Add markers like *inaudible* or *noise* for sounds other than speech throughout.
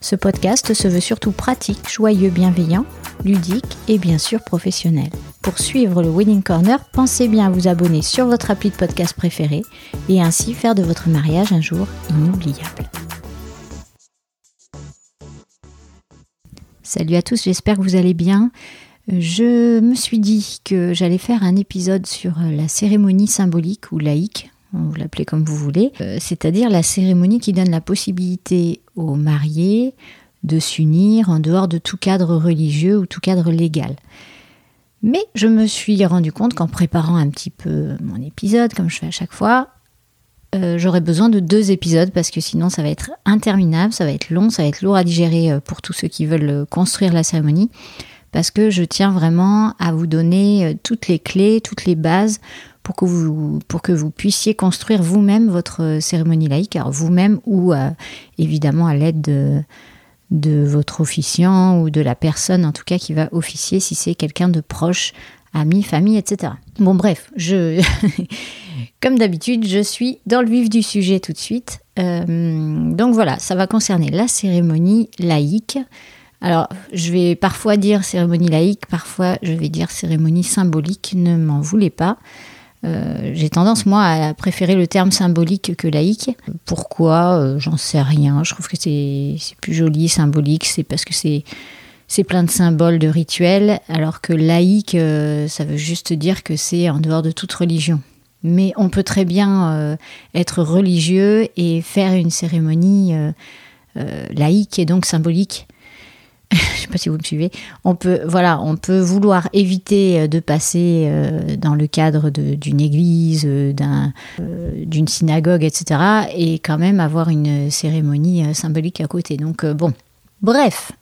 Ce podcast se veut surtout pratique, joyeux, bienveillant, ludique et bien sûr professionnel. Pour suivre le Wedding Corner, pensez bien à vous abonner sur votre appli de podcast préféré et ainsi faire de votre mariage un jour inoubliable. Salut à tous, j'espère que vous allez bien. Je me suis dit que j'allais faire un épisode sur la cérémonie symbolique ou laïque, vous l'appelez comme vous voulez, euh, c'est-à-dire la cérémonie qui donne la possibilité aux mariés de s'unir en dehors de tout cadre religieux ou tout cadre légal. Mais je me suis rendu compte qu'en préparant un petit peu mon épisode, comme je fais à chaque fois, euh, j'aurais besoin de deux épisodes parce que sinon ça va être interminable, ça va être long, ça va être lourd à digérer euh, pour tous ceux qui veulent construire la cérémonie parce que je tiens vraiment à vous donner euh, toutes les clés, toutes les bases pour que vous, pour que vous puissiez construire vous-même votre euh, cérémonie laïque, alors vous-même ou euh, évidemment à l'aide de, de votre officiant ou de la personne en tout cas qui va officier si c'est quelqu'un de proche, ami, famille, etc. Bon bref, je *laughs* comme d'habitude, je suis dans le vif du sujet tout de suite. donc voilà, ça va concerner la cérémonie laïque. Alors, je vais parfois dire cérémonie laïque, parfois je vais dire cérémonie symbolique, ne m'en voulez pas. Euh, j'ai tendance, moi, à préférer le terme symbolique que laïque. Pourquoi? Euh, J'en sais rien. Je trouve que c'est plus joli, symbolique. C'est parce que c'est plein de symboles, de rituels, alors que laïque, euh, ça veut juste dire que c'est en dehors de toute religion. Mais on peut très bien être religieux et faire une cérémonie laïque et donc symbolique. *laughs* je sais pas si vous me suivez, on peut, vouloir éviter euh, de passer euh, dans le cadre d'une église, euh, d'une synagogue, etc., et quand même avoir une cérémonie symbolique à côté. Donc bon, bref,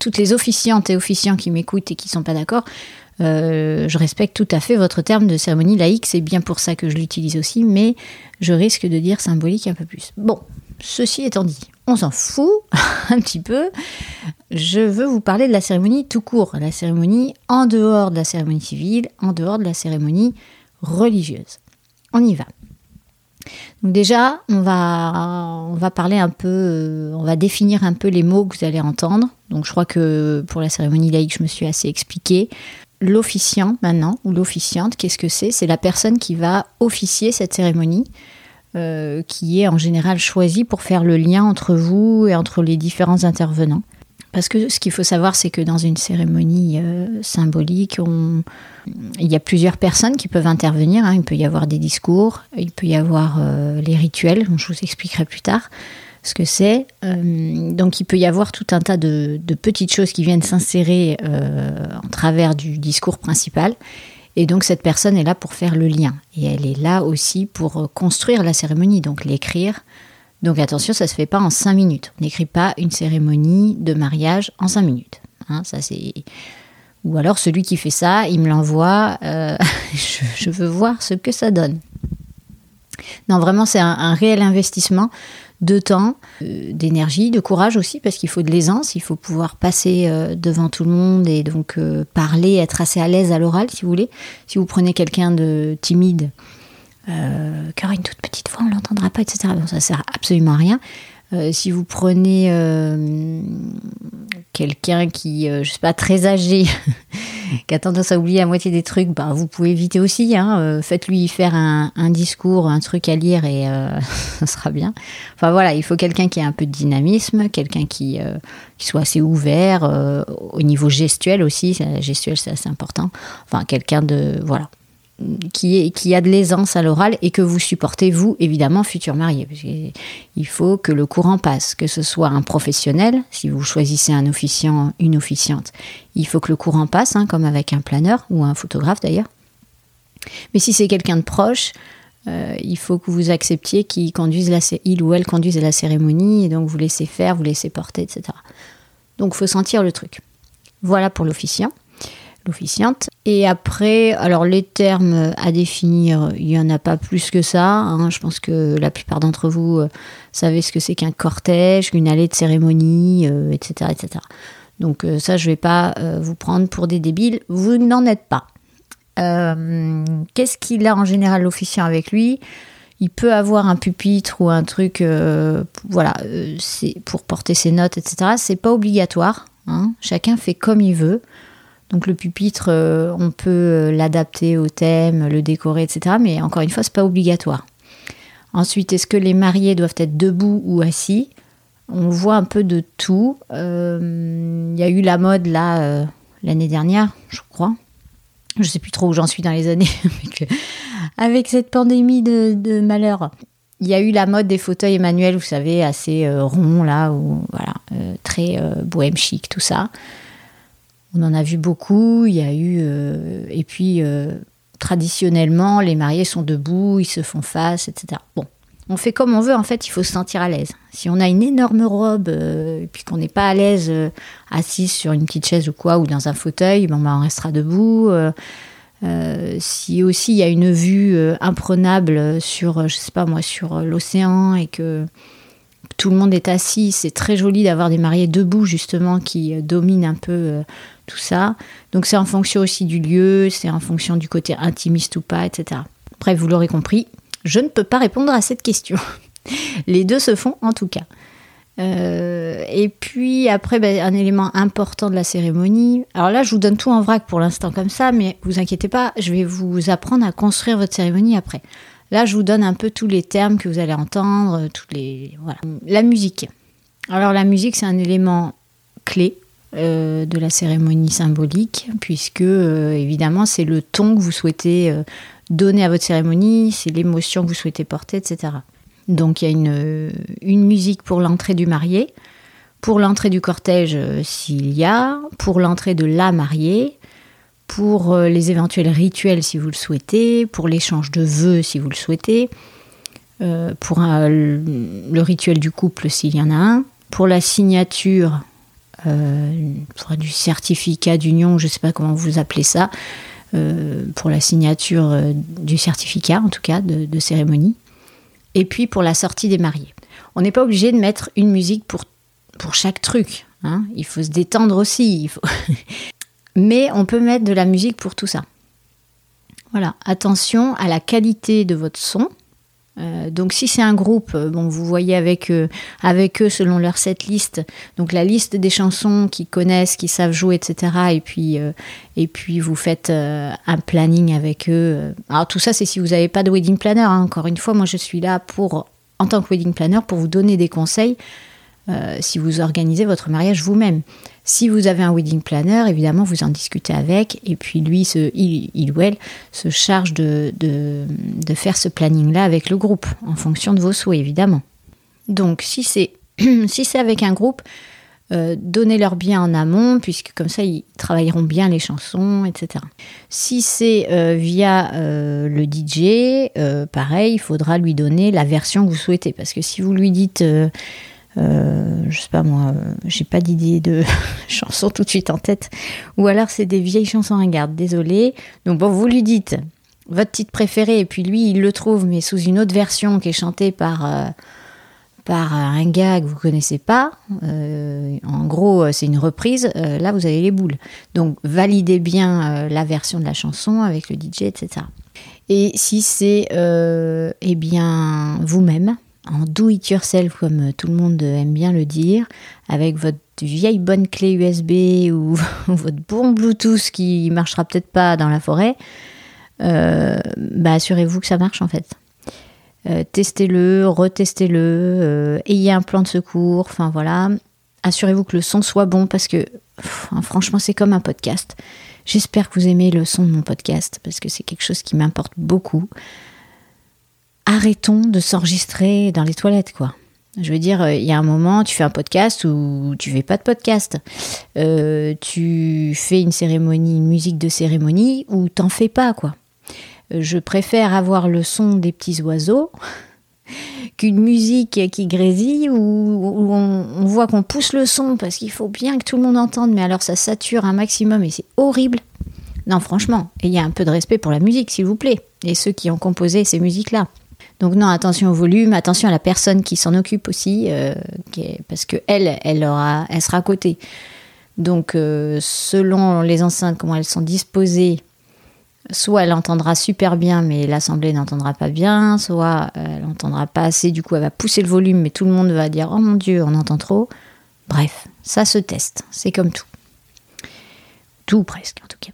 toutes les officiantes et officiants qui m'écoutent et qui sont pas d'accord, je respecte tout à fait votre terme de cérémonie laïque, c'est bien pour ça que je l'utilise aussi, mais je risque de dire symbolique un peu plus. Bon, ceci étant dit, on s'en fout *laughs* un petit peu. Je veux vous parler de la cérémonie tout court, la cérémonie en dehors de la cérémonie civile, en dehors de la cérémonie religieuse. On y va. Donc déjà, on va, on va parler un peu, euh, on va définir un peu les mots que vous allez entendre. Donc je crois que pour la cérémonie laïque, je me suis assez expliqué. L'officiant maintenant, ou l'officiante, qu'est-ce que c'est? C'est la personne qui va officier cette cérémonie. Euh, qui est en général choisi pour faire le lien entre vous et entre les différents intervenants. Parce que ce qu'il faut savoir, c'est que dans une cérémonie euh, symbolique, il y a plusieurs personnes qui peuvent intervenir. Hein. Il peut y avoir des discours, il peut y avoir euh, les rituels, je vous expliquerai plus tard ce que c'est. donc il peut y avoir tout un tas de petites choses qui viennent s'insérer en travers du discours principal. Et donc cette personne est là pour faire le lien. Et elle est là aussi pour euh, construire la cérémonie, donc l'écrire. Donc attention, ça ne se fait pas en cinq minutes. On n'écrit pas une cérémonie de mariage en cinq minutes. Hein, ça c'est... Ou alors celui qui fait ça, il me l'envoie, euh, *laughs* je, veux voir ce que ça donne. Non, vraiment, c'est un réel investissement de temps, euh, d'énergie, de courage aussi, parce qu'il faut de l'aisance, il faut pouvoir passer euh, devant tout le monde et donc euh, parler, être assez à l'aise à l'oral, si vous voulez. Si vous prenez quelqu'un de timide, qui aura une toute petite voix, on l'entendra pas, etc. Bon, ça sert absolument à rien. si vous prenez quelqu'un qui, je sais pas, très âgé, *laughs* qui a tendance à oublier la moitié des trucs, bah, vous pouvez éviter aussi. Hein, euh, Faites-lui faire un, discours, un truc à lire et euh, *laughs* ça sera bien. Enfin voilà, il faut quelqu'un qui ait un peu de dynamisme, quelqu'un qui, euh, qui, soit assez ouvert au niveau gestuel aussi. Gestuel, c'est assez important. Enfin, quelqu'un de. Voilà. Qui, a de l'aisance à l'oral et que vous supportez, vous, évidemment, futur marié. il faut que le courant passe, que ce soit un professionnel, si vous choisissez un officiant, une officiante, il faut que le courant passe, hein, comme avec un planeur ou un photographe d'ailleurs. Mais si c'est quelqu'un de proche, euh, il faut que vous acceptiez qu'il ou elle conduise la cérémonie, et donc vous laissez faire, vous laissez porter, etc. Donc il faut sentir le truc. Voilà pour l'officiant l'officiante. Et après, alors les termes à définir, il n'y en a pas plus que ça. Hein. Je pense que la plupart d'entre vous euh, savez ce que c'est qu'un cortège, qu'une allée de cérémonie, etc., euh, etc. Donc euh, ça, je ne vais pas vous prendre pour des débiles. Vous n'en êtes pas. Qu'est-ce qu'il a en général l'officiant avec lui? Il peut avoir un pupitre ou un truc, voilà, c'est pour porter ses notes, etc. C'est pas obligatoire. Hein. Chacun fait comme il veut. Donc le pupitre, euh, on peut euh, l'adapter au thème, le décorer, etc. Mais encore une fois, c'est pas obligatoire. Ensuite, est-ce que les mariés doivent être debout ou assis? On voit un peu de tout. Euh, il y a eu la mode là l'année dernière, je crois. Je sais plus trop où j'en suis dans les années *laughs* avec, cette pandémie de, malheur. Il y a eu la mode des fauteuils Emmanuel, vous savez, assez ronds là, ou voilà, très bohème chic, tout ça. On en a vu beaucoup. Il y a eu. Euh, et puis, euh, traditionnellement, les mariés sont debout, ils se font face, etc. Bon, on fait comme on veut, en fait, il faut se sentir à l'aise. Si on a une énorme robe euh, et puis qu'on n'est pas à l'aise assise sur une petite chaise ou quoi, ou dans un fauteuil, bah, on restera debout. si aussi il y a une vue imprenable sur, je sais pas moi, sur l'océan et que tout le monde est assis, c'est très joli d'avoir des mariés debout justement qui dominent un peu tout ça. Donc c'est en fonction aussi du lieu, c'est en fonction du côté intimiste ou pas, etc. Bref, vous l'aurez compris, je ne peux pas répondre à cette question. *laughs* Les deux se font en tout cas. Euh, et puis après, ben, un élément important de la cérémonie. Alors là, je vous donne tout en vrac pour l'instant comme ça, mais vous inquiétez pas, je vais vous apprendre à construire votre cérémonie après. Là, je vous donne un peu tous les termes que vous allez entendre, toutes les voilà. La musique. Alors la musique, c'est un élément clé euh, de la cérémonie symbolique, puisque euh, évidemment c'est le ton que vous souhaitez euh, donner à votre cérémonie, c'est l'émotion que vous souhaitez porter, etc. Donc il y a une, une musique pour l'entrée du marié, pour l'entrée du cortège s'il y a, pour l'entrée de la mariée, pour les éventuels rituels si vous le souhaitez, pour l'échange de vœux si vous le souhaitez, pour le rituel du couple s'il y en a un, pour la signature euh, du certificat d'union, je ne sais pas comment vous appelez ça, euh, pour la signature euh, du certificat, en tout cas, de, cérémonie, et puis pour la sortie des mariés. On n'est pas obligé de mettre une musique pour, pour chaque truc. Hein. Il faut se détendre aussi. Mais on peut mettre de la musique pour tout ça. Voilà, attention à la qualité de votre son. Euh, donc si c'est un groupe, euh, vous voyez avec, eux, avec eux selon leur setlist, donc la liste des chansons qu'ils connaissent, qu'ils savent jouer, etc. Et puis, euh, et puis vous faites un planning avec eux. Alors tout ça, c'est si vous n'avez pas de wedding planner. Hein. Encore une fois, moi je suis là pour, en tant que wedding planner, pour vous donner des conseils si vous organisez votre mariage vous-même. Si vous avez un wedding planner, évidemment, vous en discutez avec, et puis lui, il, ou elle, se charge de, faire ce planning-là avec le groupe, en fonction de vos souhaits, évidemment. Donc, si c'est *clears throat* si avec un groupe, euh, donnez-leur bien en amont, puisque comme ça, ils travailleront bien les chansons, etc. Si c'est euh, via euh, le DJ, pareil, il faudra lui donner la version que vous souhaitez, parce que si vous lui dites euh, je sais pas moi, euh, j'ai pas d'idée de *laughs* chanson tout de suite en tête. Ou alors c'est des vieilles chansons ringardes, désolé. Donc bon, vous lui dites votre titre préféré et puis lui il le trouve mais sous une autre version qui est chantée par euh, par un gars que vous connaissez pas. en gros, c'est une reprise. là, vous avez les boules. Donc validez bien la version de la chanson avec le DJ, etc. Et si c'est eh bien vous-même, en do it yourself comme tout le monde aime bien le dire, avec votre vieille bonne clé USB *laughs* ou votre bon Bluetooth qui marchera peut-être pas dans la forêt, euh, bah assurez-vous que ça marche en fait. Euh, testez-le, retestez-le, euh, ayez un plan de secours, enfin voilà. Assurez-vous que le son soit bon parce que franchement, c'est comme un podcast. J'espère que vous aimez le son de mon podcast parce que c'est quelque chose qui m'importe beaucoup. Arrêtons de s'enregistrer dans les toilettes, quoi. Je veux dire, il y a un moment, tu fais un podcast ou tu fais pas de podcast. Euh, tu fais une cérémonie, une musique de cérémonie ou t'en fais pas, quoi. Euh, je préfère avoir le son des petits oiseaux *laughs* qu'une musique qui grésille où, on, voit qu'on pousse le son parce qu'il faut bien que tout le monde entende, mais alors ça sature un maximum et c'est horrible. Non, franchement, il y a un peu de respect pour la musique, s'il vous plaît, et ceux qui ont composé ces musiques-là. Donc non, attention au volume, attention à la personne qui s'en occupe aussi, euh, parce que elle, elle sera à côté. Donc euh, selon les enceintes, comment elles sont disposées, soit elle entendra super bien, mais l'assemblée n'entendra pas bien, soit elle n'entendra pas assez, du coup elle va pousser le volume, mais tout le monde va dire oh mon dieu, on entend trop. Bref, ça se teste, c'est comme tout. Tout presque en tout cas.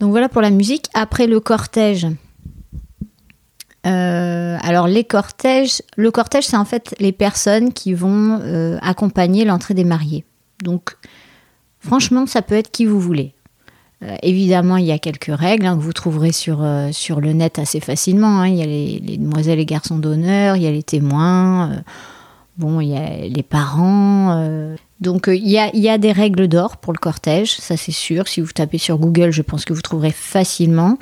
Donc voilà pour la musique. Après le cortège. Euh, alors les cortèges, le cortège c'est en fait les personnes qui vont euh, accompagner l'entrée des mariés. Donc franchement ça peut être qui vous voulez. Euh, évidemment, il y a quelques règles hein, que vous trouverez sur, sur le net assez facilement. Hein. Il y a les, demoiselles et garçons d'honneur, il y a les témoins, bon, il y a les parents. donc, il y, a, il y a des règles d'or pour le cortège, ça c'est sûr. Si vous tapez sur Google, je pense que vous trouverez facilement.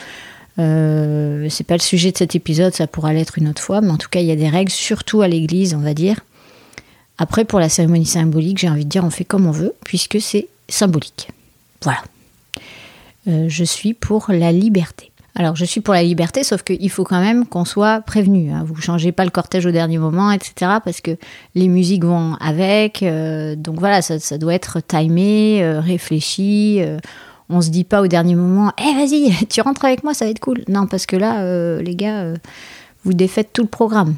C'est pas le sujet de cet épisode, ça pourra l'être une autre fois, mais en tout cas, il y a des règles, surtout à l'église, on va dire. Après, pour la cérémonie symbolique, j'ai envie de dire, on fait comme on veut, puisque c'est symbolique. Voilà. Euh, je suis pour la liberté. Alors, je suis pour la liberté, sauf qu'il faut quand même qu'on soit prévenu. Hein. Vous ne changez pas le cortège au dernier moment, etc. Parce que les musiques vont avec. Euh, donc voilà, ça, doit être timé, euh, réfléchi. On se dit pas au dernier moment, eh vas-y, *laughs* tu rentres avec moi, ça va être cool. Non, parce que là, les gars, vous défaites tout le programme.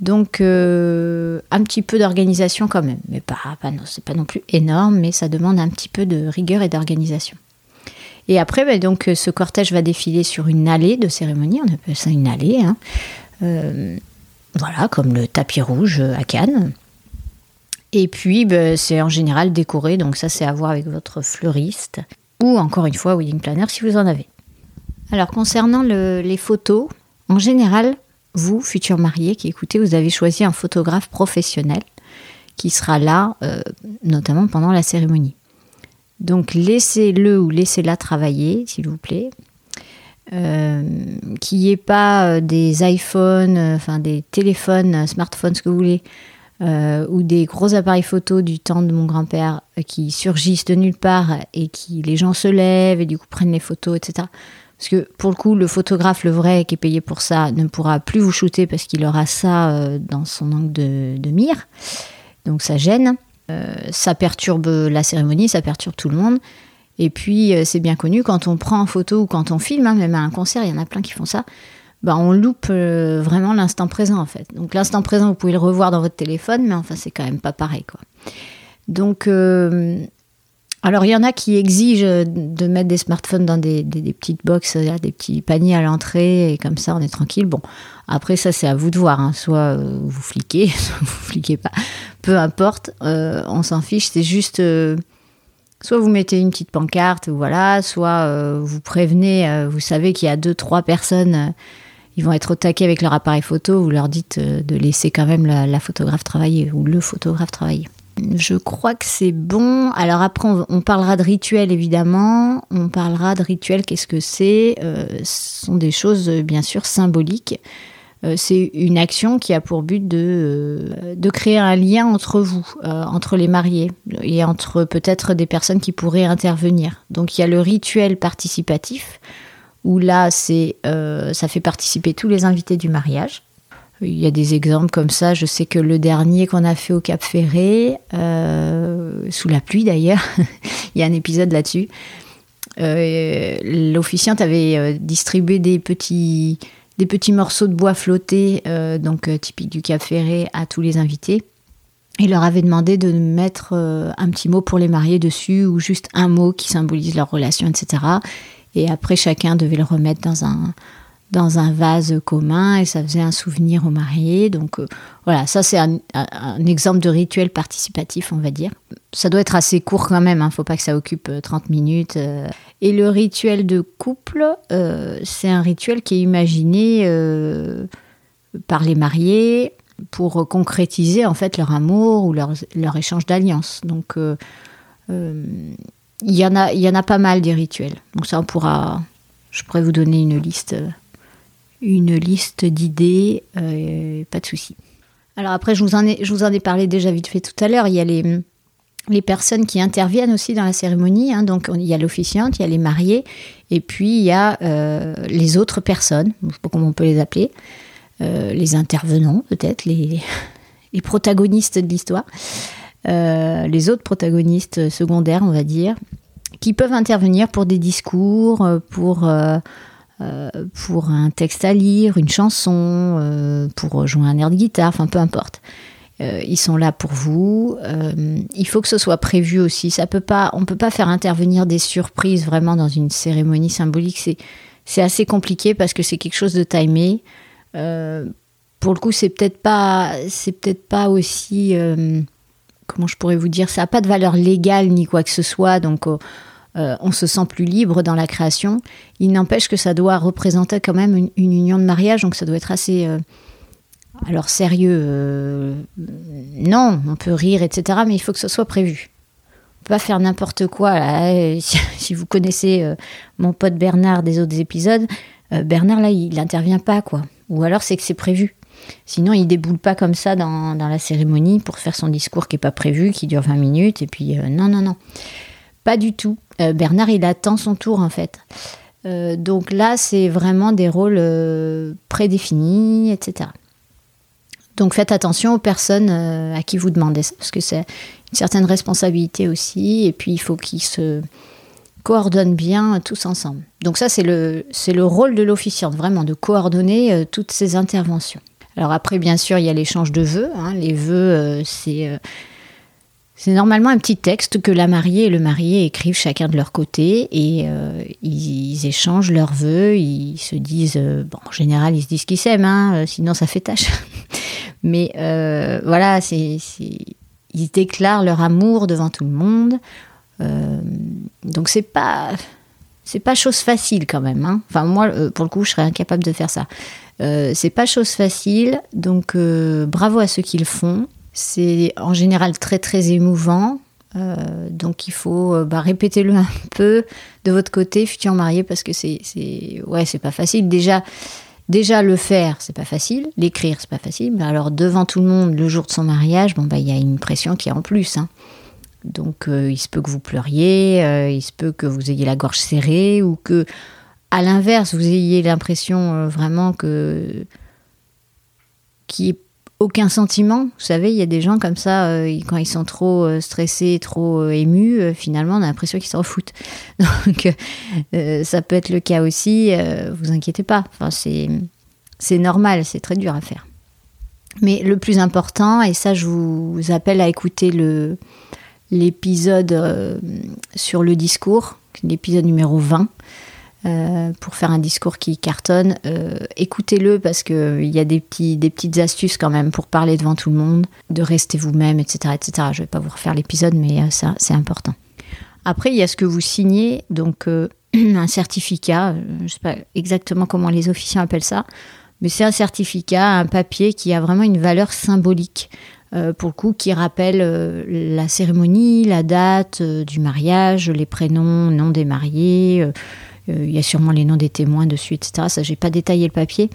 Donc, un petit peu d'organisation quand même. Mais pas, pas non, c'est pas non plus énorme, mais ça demande un petit peu de rigueur et d'organisation. Et après, ben, donc, ce cortège va défiler sur une allée de cérémonie, on appelle ça une allée. Hein. Euh, voilà, comme le tapis rouge à Cannes. Et puis, ben, c'est en général décoré, donc ça, c'est à voir avec votre fleuriste. Ou encore une fois, wedding planner si vous en avez. Alors, concernant les photos, en général, vous, futurs mariés qui écoutez, vous avez choisi un photographe professionnel qui sera là, euh, notamment pendant la cérémonie. Donc laissez-le ou laissez-la travailler, s'il vous plaît. Euh, qu'il n'y ait pas euh, des iPhones, enfin des téléphones, smartphones, ce que vous voulez, ou des gros appareils photo du temps de mon grand-père qui surgissent de nulle part et qui les gens se lèvent et du coup prennent les photos, etc. Parce que pour le coup, le photographe, le vrai, qui est payé pour ça, ne pourra plus vous shooter parce qu'il aura ça dans son angle de mire. Donc ça gêne. Euh, ça perturbe la cérémonie, ça perturbe tout le monde. Et puis, euh, c'est bien connu, quand on prend en photo ou quand on filme, hein, même à un concert, il y en a plein qui font ça, bah, on loupe euh, vraiment l'instant présent, en fait. Donc, l'instant présent, vous pouvez le revoir dans votre téléphone, mais enfin, c'est quand même pas pareil, quoi. Donc, alors, il y en a qui exigent de mettre des smartphones dans des, petites boxes, des petits paniers à l'entrée, et comme ça, on est tranquille. Bon, après, ça, c'est à vous de voir. Hein. Soit vous fliquez, *laughs* soit vous fliquez pas peu importe, euh, on s'en fiche, c'est juste euh, soit vous mettez une petite pancarte, voilà, soit euh, vous prévenez, vous savez qu'il y a deux, trois personnes, ils vont être au taquet avec leur appareil photo, vous leur dites de laisser quand même la, photographe travailler ou le photographe travailler. Je crois que c'est bon. Alors après, on, parlera de rituel évidemment. On parlera de rituel. Qu'est-ce que c'est? Ce sont des choses bien sûr symboliques. Euh, c'est une action qui a pour but de, euh, de créer un lien entre vous, euh, entre les mariés et entre peut-être des personnes qui pourraient intervenir. Donc il y a le rituel participatif où là c'est ça fait participer tous les invités du mariage. Il y a des exemples comme ça. Je sais que le dernier qu'on a fait au Cap Ferré, sous la pluie d'ailleurs, *laughs* il y a un épisode là-dessus. L'officiante avait distribué des petits des petits morceaux de bois flottés, euh, donc euh, typique du Cap Ferré, à tous les invités. Et leur avait demandé de mettre euh, un petit mot pour les mariés dessus, ou juste un mot qui symbolise leur relation, etc. Et après, chacun devait le remettre dans un, dans un vase commun et ça faisait un souvenir aux mariés. Donc euh, voilà, ça c'est un, exemple de rituel participatif, on va dire. Ça doit être assez court quand même, il hein, ne faut pas que ça occupe 30 minutes. Et le rituel de couple, c'est un rituel qui est imaginé par les mariés pour concrétiser en fait leur amour ou leur, leur échange d'alliance. Donc il y en a, il y en a pas mal des rituels. Donc ça, on pourra, je pourrais vous donner une liste, une liste d'idées, euh, pas de souci. Alors après, je vous en ai, je vous en ai parlé déjà vite fait tout à l'heure. Il y a les, les personnes qui interviennent aussi dans la cérémonie. Hein. donc il y a l'officiante, il y a les mariés, et puis il y a euh, les autres personnes, je sais pas comment on peut les appeler, euh, les intervenants peut-être, les, *laughs* les protagonistes de l'histoire. Euh, les autres protagonistes secondaires, on va dire, qui peuvent intervenir pour des discours, euh, pour, euh, pour un texte à lire, une chanson, pour jouer un air de guitare, enfin peu importe. ils sont là pour vous. il faut que ce soit prévu aussi. Ça peut pas, on ne peut pas faire intervenir des surprises vraiment dans une cérémonie symbolique. C'est, assez compliqué parce que c'est quelque chose de timé. pour le coup, c'est peut-être pas, c'est peut-être pas aussi comment je pourrais vous dire, ça n'a pas de valeur légale ni quoi que ce soit, donc euh, euh, on se sent plus libre dans la création. Il n'empêche que ça doit représenter quand même une, union de mariage, donc ça doit être assez... Euh, alors sérieux, non, on peut rire, etc., mais il faut que ce soit prévu. On peut pas faire n'importe quoi. *laughs* Si, vous connaissez mon pote Bernard des autres épisodes, Bernard là, il n'intervient pas, quoi. Ou alors c'est que c'est prévu. Sinon, il déboule pas comme ça dans, la cérémonie pour faire son discours qui n'est pas prévu, qui dure 20 minutes. Et puis, euh, non, non, non. Pas du tout. Euh, Bernard, il attend son tour, en fait. Euh, donc là, c'est vraiment des rôles prédéfinis, etc. Donc faites attention aux personnes à qui vous demandez ça, parce que c'est une certaine responsabilité aussi. Et puis, il faut qu'ils se coordonnent bien tous ensemble. Donc ça, c'est le, c'est le rôle de l'officiante, vraiment, de coordonner toutes ces interventions. Alors après, bien sûr, il y a l'échange de vœux. Hein. Les vœux, euh, c'est euh, c'est normalement un petit texte que la mariée et le marié écrivent chacun de leur côté et euh, ils, échangent leurs vœux. Ils se disent, bon, en général, ils se disent qu'ils s'aiment, hein, sinon ça fait tâche. *laughs* Mais voilà, c'est ils déclarent leur amour devant tout le monde. donc c'est pas c'est pas chose facile quand même. Hein. Enfin moi, pour le coup, je serais incapable de faire ça. Euh, c'est pas chose facile, donc euh, bravo à ceux qui le font. C'est en général très très émouvant. Euh, donc il faut bah, répéter-le *laughs* un peu de votre côté, futur marié, parce que c'est ouais c'est pas facile. Déjà déjà le faire c'est pas facile, l'écrire c'est pas facile. Mais alors devant tout le monde le jour de son mariage, bon bah il y a une pression qui est en plus. Hein. Donc il se peut que vous pleuriez, il se peut que vous ayez la gorge serrée ou que à l'inverse, vous ayez l'impression euh, vraiment que qu'il n'y ait aucun sentiment. Vous savez, il y a des gens comme ça, euh, quand ils sont trop euh, stressés, trop émus, finalement, on a l'impression qu'ils s'en foutent. *laughs* Donc, ça peut être le cas aussi. vous inquiétez pas. C'est normal, c'est très dur à faire. Mais le plus important, et ça, je vous appelle à écouter l'épisode sur le discours, l'épisode numéro 20. Euh, pour faire un discours qui cartonne, euh, écoutez-le parce qu'il euh, y a des, petits, des petites astuces quand même pour parler devant tout le monde, de rester vous-même, etc., etc. Je ne vais pas vous refaire l'épisode, mais c'est important. Après, il y a ce que vous signez, donc *clears throat* un certificat, je ne sais pas exactement comment les officiers appellent ça, mais c'est un certificat, un papier qui a vraiment une valeur symbolique. pour le coup, qui rappelle la cérémonie, la date du mariage, les prénoms, noms des mariés, il y a sûrement les noms des témoins dessus, etc. Ça, j'ai pas détaillé le papier.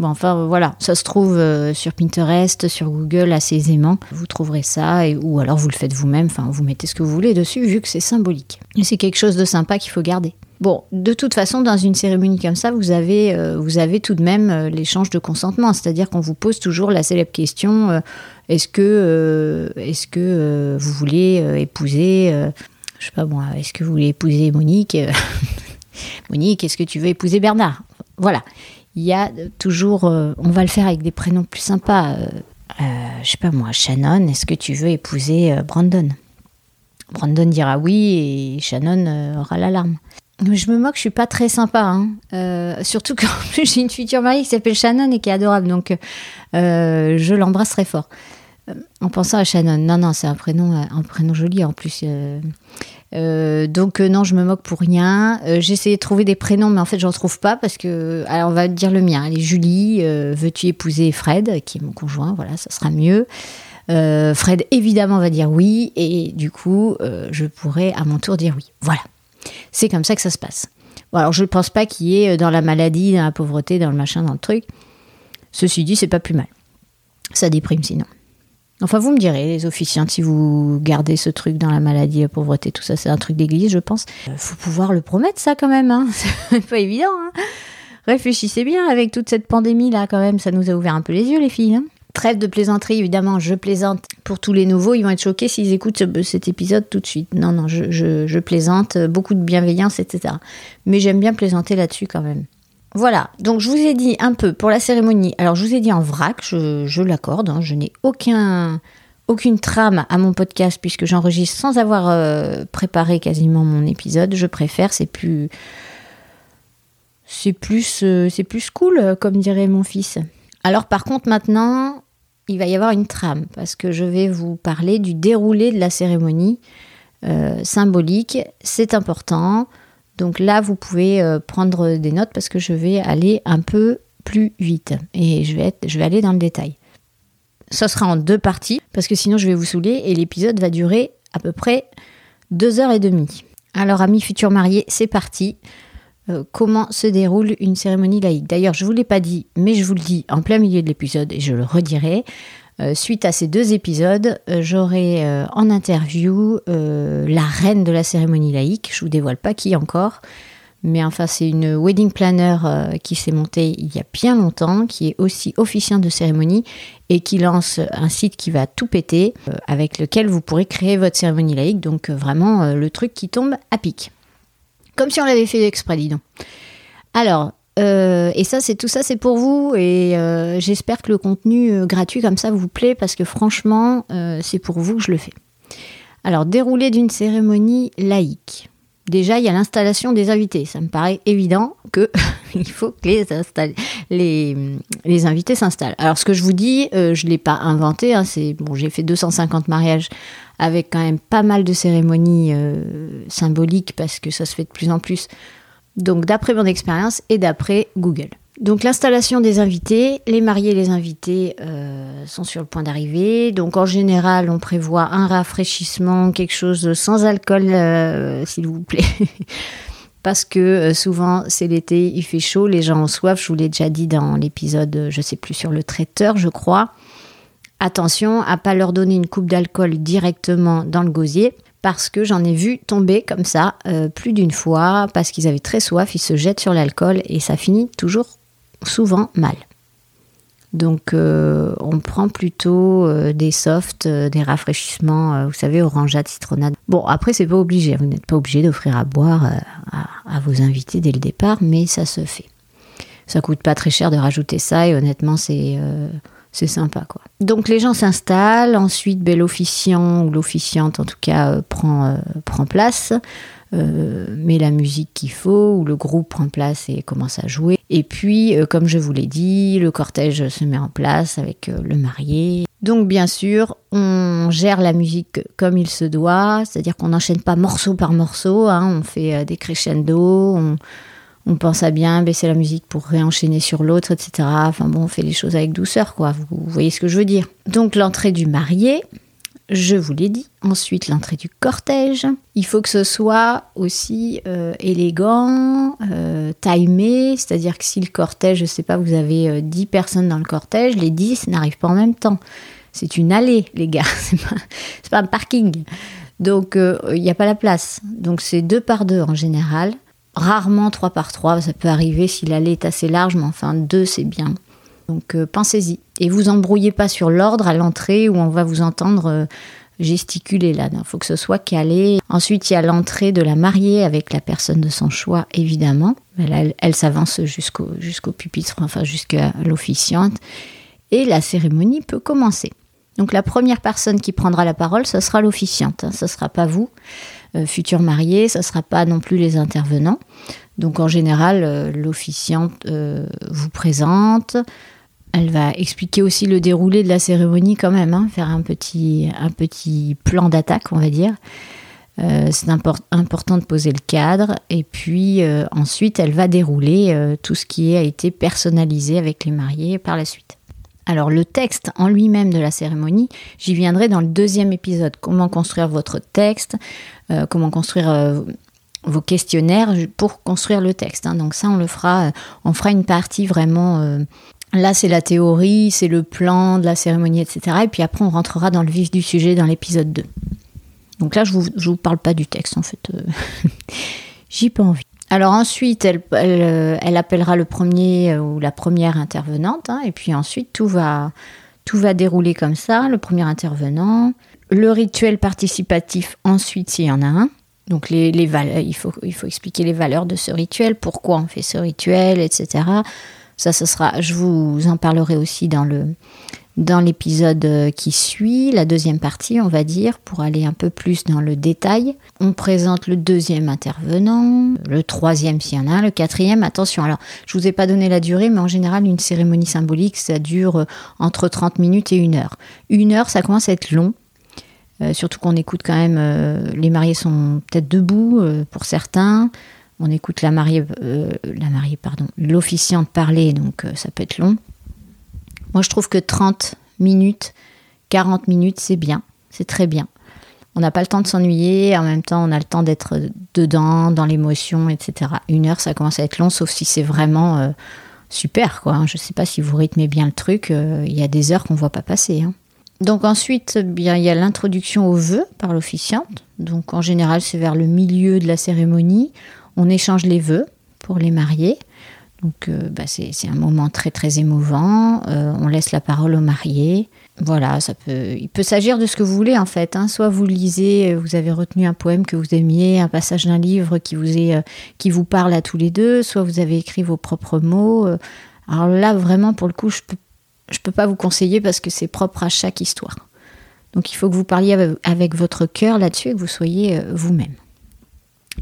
Bon, enfin euh, voilà, ça se trouve euh, sur Pinterest, sur Google assez aisément. Vous trouverez ça, ou alors vous le faites vous-même, enfin vous mettez ce que vous voulez dessus, vu que c'est symbolique. C'est quelque chose de sympa qu'il faut garder. Bon, de toute façon, dans une cérémonie comme ça, vous avez, vous avez tout de même l'échange de consentement, c'est-à-dire qu'on vous pose toujours la célèbre question est-ce que, est-ce que vous voulez épouser, je sais pas moi, est-ce que vous voulez épouser Monique Monique, est-ce que tu veux épouser Bernard? Voilà. Il y a toujours, euh, on va le faire avec des prénoms plus sympas. Euh, euh, je sais pas moi, Shannon, est-ce que tu veux épouser Brandon? Brandon dira oui et Shannon aura l'alarme. Je me moque, je suis pas très sympa. Hein. Euh, surtout qu'en *laughs* plus, j'ai une future mariée qui s'appelle Shannon et qui est adorable. Donc, euh, je l'embrasse très fort. Euh, en pensant à Shannon. Non, non, c'est un prénom, un prénom joli en plus. donc, non, je me moque pour rien. j'ai essayé de trouver des prénoms, mais en fait, j'en trouve pas parce que. Alors, on va dire le mien. Allez, Julie, veux-tu épouser Fred, qui est mon conjoint? Voilà, ça sera mieux. Fred, évidemment, va dire oui. Et du coup, je pourrais à mon tour dire oui. Voilà. C'est comme ça que ça se passe. alors je ne pense pas qu'il y ait euh, dans la maladie, dans la pauvreté, dans le machin, dans le truc. Ceci dit, c'est pas plus mal. Ça déprime sinon. Enfin, vous me direz, les officiants, si vous gardez ce truc dans la maladie, la pauvreté, tout ça, c'est un truc d'église, je pense. Euh, faut pouvoir le promettre, ça, quand même. Hein. *laughs* c'est pas évident. Hein. Réfléchissez bien avec toute cette pandémie, là, quand même. Ça nous a ouvert un peu les yeux, les filles. Hein. Trêve de plaisanterie, évidemment, je plaisante. Pour tous les nouveaux, ils vont être choqués s'ils écoutent cet épisode tout de suite. Non, non, je, plaisante, beaucoup de bienveillance, etc. Mais j'aime bien plaisanter là-dessus quand même. Voilà, donc je vous ai dit un peu pour la cérémonie. Alors je vous ai dit en vrac, je, l'accorde, hein. je n'ai aucun, aucune trame à mon podcast puisque j'enregistre sans avoir euh, préparé quasiment mon épisode. Je préfère, c'est plus... C'est plus, euh, cool, comme dirait mon fils. Alors par contre maintenant, il va y avoir une trame parce que je vais vous parler du déroulé de la cérémonie euh, symbolique. C'est important. Donc là, vous pouvez euh, prendre des notes parce que je vais aller un peu plus vite et je vais, aller dans le détail. Ça sera en deux parties parce que sinon je vais vous saouler et l'épisode va durer à peu près deux heures et demie. Alors amis futurs mariés, c'est parti. Euh, comment se déroule une cérémonie laïque? D'ailleurs, je ne vous l'ai pas dit, mais je vous le dis en plein milieu de l'épisode et je le redirai. Euh, suite à ces deux épisodes, euh, j'aurai en interview la reine de la cérémonie laïque. Je vous dévoile pas qui encore, mais enfin c'est une wedding planner qui s'est montée il y a bien longtemps, qui est aussi officiante de cérémonie et qui lance un site qui va tout péter, avec lequel vous pourrez créer votre cérémonie laïque. Donc vraiment le truc qui tombe à pic. Comme si on l'avait fait exprès, dis donc. Alors, euh, et ça, c'est tout ça, c'est pour vous. Et euh, j'espère que le contenu euh, gratuit comme ça vous plaît parce que franchement, c'est pour vous que je le fais. Alors, déroulé d'une cérémonie laïque. Déjà, il y a l'installation des invités. Ça me paraît évident que *laughs* il faut que les, invités s'installent. Alors, ce que je vous dis, je ne l'ai pas inventé. Hein, c'est bon, j'ai fait 250 mariages avec quand même pas mal de cérémonies symboliques parce que ça se fait de plus en plus. Donc d'après mon expérience et d'après Google. Donc l'installation des invités, les mariés et les invités euh, sont sur le point d'arriver. Donc en général, on prévoit un rafraîchissement, quelque chose sans alcool, euh, s'il vous plaît. *laughs* Parce que souvent c'est l'été, il fait chaud, les gens ont soif. Je vous l'ai déjà dit dans l'épisode, je sais plus sur le traiteur, je crois attention à pas leur donner une coupe d'alcool directement dans le gosier parce que j'en ai vu tomber comme ça euh, plus d'une fois parce qu'ils avaient très soif, ils se jettent sur l'alcool et ça finit toujours souvent mal. Donc euh, on prend plutôt euh, des softs, des rafraîchissements, vous savez, orangeade, citronnade. Bon, après c'est pas obligé, vous n'êtes pas obligé d'offrir à boire à, à, vos invités dès le départ, mais ça se fait. Ça coûte pas très cher de rajouter ça et honnêtement c'est c'est sympa quoi. Donc les gens s'installent, ensuite ben, l'officiant ou l'officiante en tout cas euh, prend, euh, prend place, euh, met la musique qu'il faut, ou le groupe prend place et commence à jouer. Et puis, comme je vous l'ai dit, le cortège se met en place avec le marié. Donc bien sûr, on gère la musique comme il se doit, c'est-à-dire qu'on n'enchaîne pas morceau par morceau, hein. on fait des crescendo, on, on pense à bien baisser la musique pour réenchaîner sur l'autre, etc. Enfin bon, on fait les choses avec douceur, quoi. Vous, voyez ce que je veux dire. Donc l'entrée du marié, je vous l'ai dit. Ensuite, l'entrée du cortège. Il faut que ce soit aussi euh, élégant, euh, timé, c'est-à-dire que si le cortège, je sais pas, vous avez 10 euh, personnes dans le cortège, les 10 n'arrivent pas en même temps. C'est une allée, les gars, *laughs* c'est pas, pas un parking. Donc, il n'y a pas la place. Donc, c'est deux par deux en général. Rarement 3 par 3, ça peut arriver si l'allée est assez large, mais enfin 2 c'est bien. Donc euh, pensez-y. Et vous embrouillez pas sur l'ordre à l'entrée où on va vous entendre euh, gesticuler là. Il faut que ce soit calé. Ensuite, il y a l'entrée de la mariée avec la personne de son choix, évidemment. Elle, elle, s'avance jusqu'au pupitre, enfin jusqu'à l'officiante. Et la cérémonie peut commencer. Donc la première personne qui prendra la parole, ce sera l'officiante, hein. ce ne sera pas vous, euh, futur marié, ce ne sera pas non plus les intervenants. Donc en général, euh, l'officiante euh, vous présente, elle va expliquer aussi le déroulé de la cérémonie quand même, hein, faire un petit, un petit plan d'attaque, on va dire. c'est important de poser le cadre et puis ensuite elle va dérouler tout ce qui a été personnalisé avec les mariés par la suite. Alors le texte en lui-même de la cérémonie, j'y viendrai dans le deuxième épisode. Comment construire votre texte, euh, comment construire euh, vos questionnaires pour construire le texte. Hein. Donc ça, on le fera, euh, on fera une partie vraiment. là, c'est la théorie, c'est le plan de la cérémonie, etc. Et puis après, on rentrera dans le vif du sujet dans l'épisode 2. Donc là, je vous, vous parle pas du texte en fait. *laughs* J'y pas envie. Alors ensuite, elle, euh, elle, appellera le premier euh, ou la première intervenante, hein, et puis ensuite tout va, tout va dérouler comme ça. Le premier intervenant, le rituel participatif ensuite s'il y en a un. Donc les, les il, faut, il faut expliquer les valeurs de ce rituel, pourquoi on fait ce rituel, etc. Ça, sera, je vous en parlerai aussi dans le, dans l'épisode euh, qui suit, la deuxième partie, on va dire, pour aller un peu plus dans le détail. On présente le deuxième intervenant, le troisième s'il y en a, le quatrième, attention, alors je vous ai pas donné la durée, mais en général, une cérémonie symbolique, ça dure euh, entre 30 minutes et une heure. Une heure, ça commence à être long. Euh, surtout qu'on écoute quand même, les mariés sont peut-être debout pour certains. On écoute la mariée, la mariée pardon, l'officiante parler, donc ça peut être long. Moi, je trouve que 30 minutes, 40 minutes, c'est bien. C'est très bien. On n'a pas le temps de s'ennuyer, en même temps, on a le temps d'être dedans, dans l'émotion, etc. Une heure, ça commence à être long, sauf si c'est vraiment euh, super, quoi. Je ne sais pas si vous rythmez bien le truc, euh, il y a des heures qu'on ne voit pas passer. Hein. Donc ensuite, bien, il y a l'introduction au vœu par l'officiante. Donc en général, c'est vers le milieu de la cérémonie. On échange les vœux pour les mariés. Donc euh, bah, c'est un moment très très émouvant. Euh, on laisse la parole au marié. Voilà, ça peut, il peut s'agir de ce que vous voulez en fait. Hein. Soit vous lisez, vous avez retenu un poème que vous aimiez, un passage d'un livre qui vous est, euh, qui vous parle à tous les deux. Soit vous avez écrit vos propres mots. Alors là, vraiment, pour le coup, je peux, je peux pas vous conseiller parce que c'est propre à chaque histoire. Donc il faut que vous parliez avec votre cœur là-dessus et que vous soyez vous-même.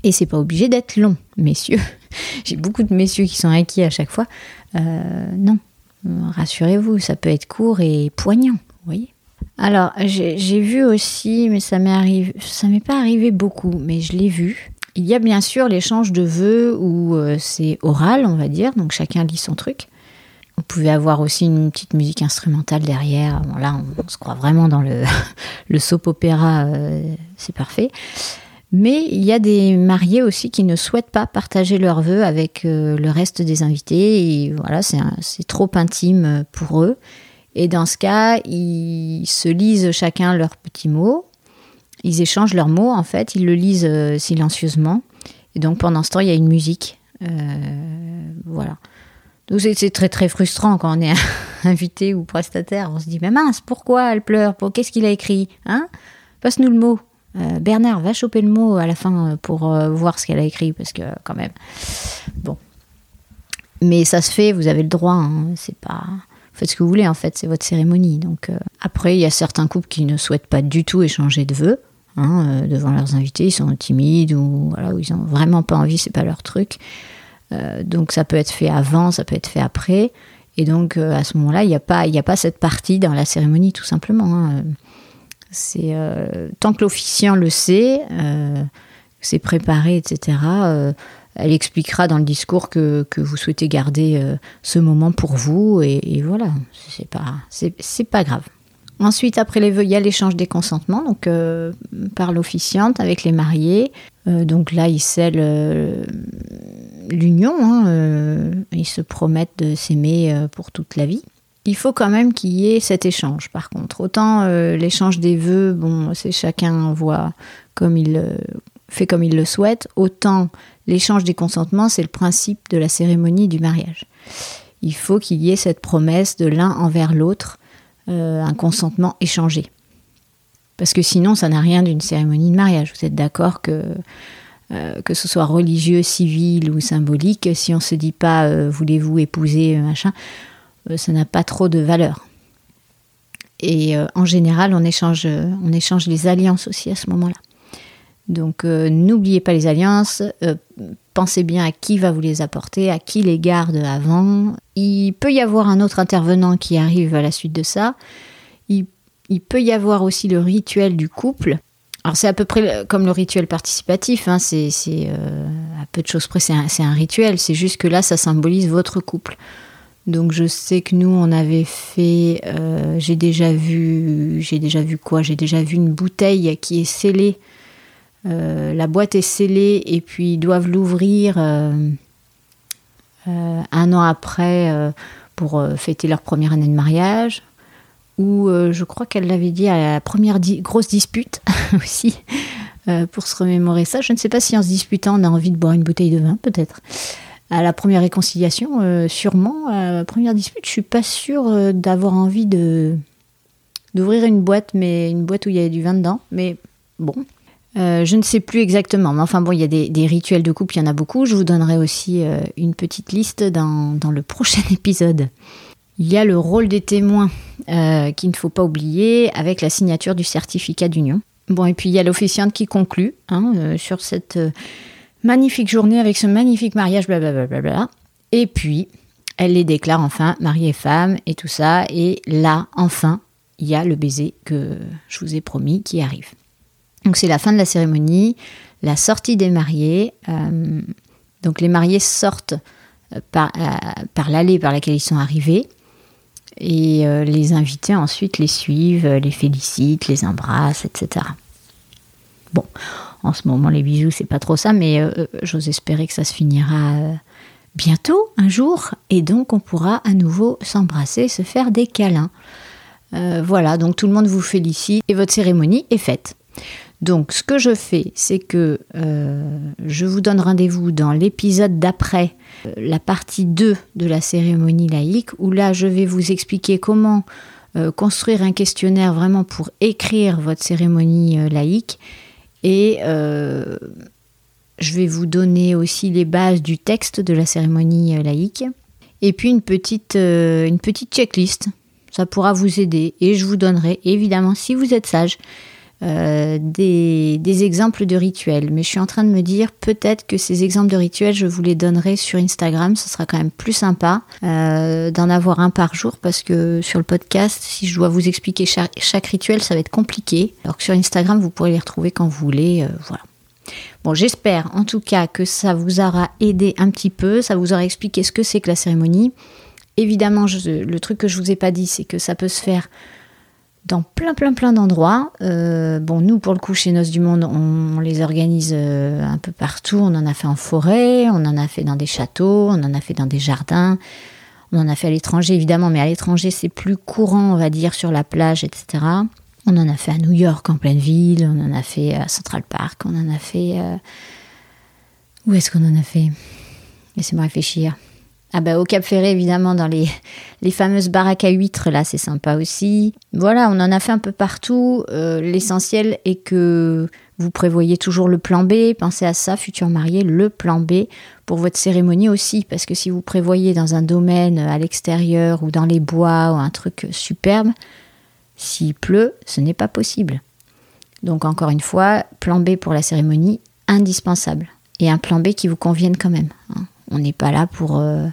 Et c'est pas obligé d'être long, messieurs. *laughs* J'ai beaucoup de messieurs qui sont inquiets à chaque fois. Euh, non, rassurez-vous, ça peut être court et poignant, vous voyez. Alors, j'ai vu aussi, mais ça m'est m'est pas arrivé beaucoup, mais je l'ai vu. Il y a bien sûr l'échange de vœux où euh, c'est oral, on va dire, donc chacun lit son truc. Vous pouvez avoir aussi une petite musique instrumentale derrière. là, on, se croit vraiment dans le, *laughs* le soap opéra, euh, c'est parfait. Mais il y a des mariés aussi qui ne souhaitent pas partager leurs vœux avec euh, le reste des invités. Voilà, c'est trop intime pour eux. Et dans ce cas, ils se lisent chacun leurs petits mots. Ils échangent leurs mots, en fait. Ils le lisent euh, silencieusement. Et donc pendant ce temps, il y a une musique. Euh, voilà. Donc c'est très très frustrant quand on est *laughs* invité ou prestataire. On se dit, mais mince, pourquoi elle pleure? Qu'est-ce qu'il a écrit? Hein? Passe-nous le mot. Euh, Bernard va choper le mot à la fin euh, pour euh, voir ce qu'elle a écrit, parce que quand même. Bon. Mais ça se fait, vous avez le droit. Hein, c'est pas. Faites ce que vous voulez, en fait, c'est votre cérémonie. Donc, après, il y a certains couples qui ne souhaitent pas du tout échanger de vœux. Hein, devant leurs invités, ils sont timides ou ils n'ont vraiment pas envie, c'est pas leur truc. donc ça peut être fait avant, ça peut être fait après. Et donc à ce moment-là, il n'y a, pas, a pas cette partie dans la cérémonie, tout simplement. Hein. Euh, tant que l'officiant le sait, euh, c'est préparé, etc. Euh, elle expliquera dans le discours que, vous souhaitez garder ce moment pour vous et, voilà, c'est pas pas grave. Ensuite, après les vœux, il y a l'échange des consentements, donc par l'officiante avec les mariés. donc là, ils scellent l'union, hein, ils se promettent de s'aimer pour toute la vie il faut quand même qu'il y ait cet échange, par contre. Autant euh, l'échange des vœux, bon, c'est chacun voit comme il fait comme il le souhaite, autant l'échange des consentements, c'est le principe de la cérémonie du mariage. Il faut qu'il y ait cette promesse de l'un envers l'autre, euh, un consentement échangé. Parce que sinon, ça n'a rien d'une cérémonie de mariage. Vous êtes d'accord que euh, ce soit religieux, civil ou symbolique, si on ne se dit pas voulez-vous épouser, machin, euh, ça n'a pas trop de valeur. Et en général, on échange, on échange les alliances aussi à ce moment-là. Donc n'oubliez pas les alliances, pensez bien à qui va vous les apporter, à qui les garde avant. Il peut y avoir un autre intervenant qui arrive à la suite de ça. Il, peut y avoir aussi le rituel du couple. Alors c'est à peu près comme le rituel participatif, hein. c'est euh, à peu de choses près, c'est un, rituel, c'est juste que là ça symbolise votre couple. Donc je sais que nous on avait fait, euh, j'ai déjà vu, j'ai déjà vu quoi? J'ai déjà vu une bouteille qui est scellée euh, la boîte est scellée et puis ils doivent l'ouvrir euh, un an après pour fêter leur première année de mariage. Ou je crois qu'elle l'avait dit à la première grosse dispute *laughs* aussi, pour se remémorer ça. Je ne sais pas si en se disputant on a envie de boire une bouteille de vin, peut-être. À la première réconciliation, sûrement. À la première dispute, je suis pas sûre d'avoir envie de d'ouvrir une boîte, mais une boîte où il y avait du vin dedans. Mais bon, euh, je ne sais plus exactement, mais enfin bon, il y a des, rituels de couple, il y en a beaucoup. Je vous donnerai aussi euh, une petite liste dans, le *laughs* prochain épisode. Il y a le rôle des témoins euh, qu'il ne faut pas oublier avec la signature du certificat d'union. Bon, et puis il y a l'officiante qui conclut hein, sur cette magnifique journée avec ce magnifique mariage, blablabla. Et puis, elle les déclare enfin mariée et femme et tout ça. Et là, enfin, il y a le baiser que je vous ai promis qui arrive. Donc c'est la fin de la cérémonie, la sortie des mariés. Euh, donc les mariés sortent euh, par, euh, par l'allée par laquelle ils sont arrivés. Et les invités ensuite les suivent, les félicitent, les embrassent, etc. Bon, en ce moment les bisous c'est pas trop ça, mais j'ose espérer que ça se finira bientôt, un jour, et donc on pourra à nouveau s'embrasser, se faire des câlins. voilà, donc tout le monde vous félicite et votre cérémonie est faite. Donc ce que je fais, c'est que euh, je vous donne rendez-vous dans l'épisode d'après, euh, la partie 2 de la cérémonie laïque, où là je vais vous expliquer comment euh, construire un questionnaire vraiment pour écrire votre cérémonie laïque. Et je vais vous donner aussi les bases du texte de la cérémonie laïque. Et puis une petite, une petite checklist, ça pourra vous aider. Et je vous donnerai, évidemment, si vous êtes sage, euh, des, exemples de rituels. Mais je suis en train de me dire peut-être que ces exemples de rituels, je vous les donnerai sur Instagram. Ce sera quand même plus sympa euh, d'en avoir un par jour parce que sur le podcast, si je dois vous expliquer chaque, rituel, ça va être compliqué. Alors que sur Instagram, vous pourrez les retrouver quand vous voulez. Euh, voilà. Bon, j'espère en tout cas que ça vous aura aidé un petit peu, ça vous aura expliqué ce que c'est que la cérémonie. Évidemment, le truc que je vous ai pas dit, c'est que ça peut se faire dans plein plein plein d'endroits. Euh, bon, nous pour le coup chez Noces du Monde, on, les organise euh, un peu partout. On en a fait en forêt, on en a fait dans des châteaux, on en a fait dans des jardins, on en a fait à l'étranger évidemment, mais à l'étranger c'est plus courant, on va dire, sur la plage, etc. On en a fait à New York en pleine ville, on en a fait à Central Park, on en a fait. Euh, où est-ce qu'on en a fait? Laissez-moi réfléchir. Ah bah au Cap Ferré évidemment dans les, *laughs* les fameuses baraques à huîtres là c'est sympa aussi. Voilà on en a fait un peu partout. Euh, l'essentiel est que vous prévoyez toujours le plan B. Pensez à ça futur marié le plan B pour votre cérémonie aussi parce que si vous prévoyez dans un domaine à l'extérieur ou dans les bois ou un truc superbe, s'il pleut ce n'est pas possible. Donc encore une fois plan B pour la cérémonie indispensable et un plan B qui vous convienne quand même. Hein. On n'est pas là pour, euh,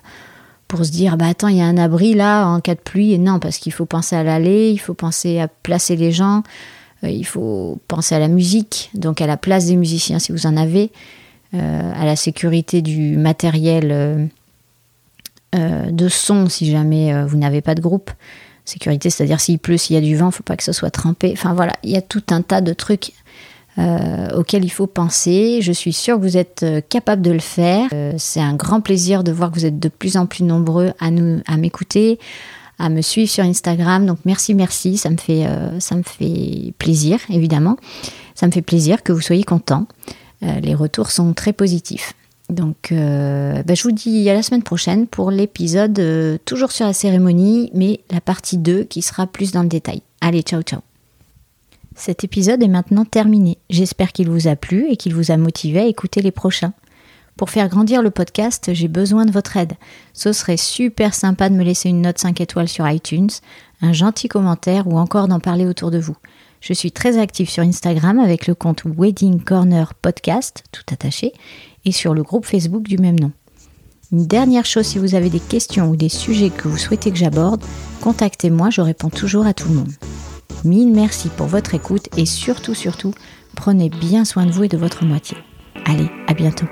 pour se dire bah attends, il y a un abri là en cas de pluie. Et non, parce qu'il faut penser à l'aller, il faut penser à placer les gens, euh, il faut penser à la musique, donc à la place des musiciens si vous en avez, euh, à la sécurité du matériel de son si jamais vous n'avez pas de groupe. Sécurité, c'est-à-dire s'il pleut, s'il y a du vent, il ne faut pas que ce soit trempé. Enfin voilà, il y a tout un tas de trucs euh, auquel il faut penser. Je suis sûre que vous êtes euh, capable de le faire. Euh, c'est un grand plaisir de voir que vous êtes de plus en plus nombreux à, nous, à m'écouter, à me suivre sur Instagram. Donc merci, merci. Ça me fait, ça me fait plaisir, évidemment. Ça me fait plaisir que vous soyez contents. les retours sont très positifs. Donc, bah, je vous dis à la semaine prochaine pour l'épisode toujours sur la cérémonie, mais la partie 2 qui sera plus dans le détail. Allez, ciao, ciao. Cet épisode est maintenant terminé. J'espère qu'il vous a plu et qu'il vous a motivé à écouter les prochains. Pour faire grandir le podcast, j'ai besoin de votre aide. Ce serait super sympa de me laisser une note 5 étoiles sur iTunes, un gentil commentaire ou encore d'en parler autour de vous. Je suis très active sur Instagram avec le compte Wedding Corner Podcast, tout attaché, et sur le groupe Facebook du même nom. Une dernière chose, si vous avez des questions ou des sujets que vous souhaitez que j'aborde, contactez-moi, je réponds toujours à tout le monde. Mille merci pour votre écoute et surtout, surtout, prenez bien soin de vous et de votre moitié. Allez, à bientôt.